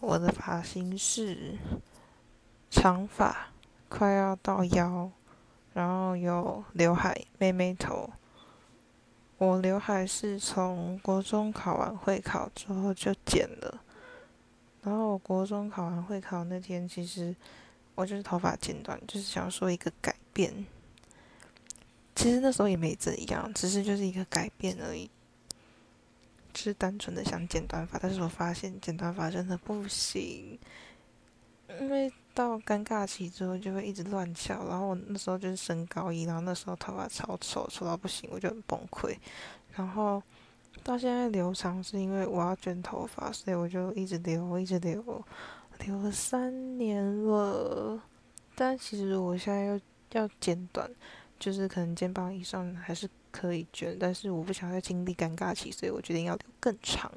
我的发型是长发，快要到腰，然后有刘海、妹妹头。我刘海是从国中考完会考之后就剪了，然后我国中考完会考那天，其实我就是头发剪短，就是想说一个改变。其实那时候也没怎样，只是就是一个改变而已。是单纯的想剪短发，但是我发现剪短发真的不行，因为到尴尬期之后就会一直乱翘，然后我那时候就是升高一，然后那时候头发超丑，丑到不行，我就很崩溃。然后到现在留长是因为我要卷头发，所以我就一直留，一直留，留了三年了。但其实我现在又要剪短，就是可能肩膀以上还是。可以卷，但是我不想再经历尴尬期，所以我决定要留更长。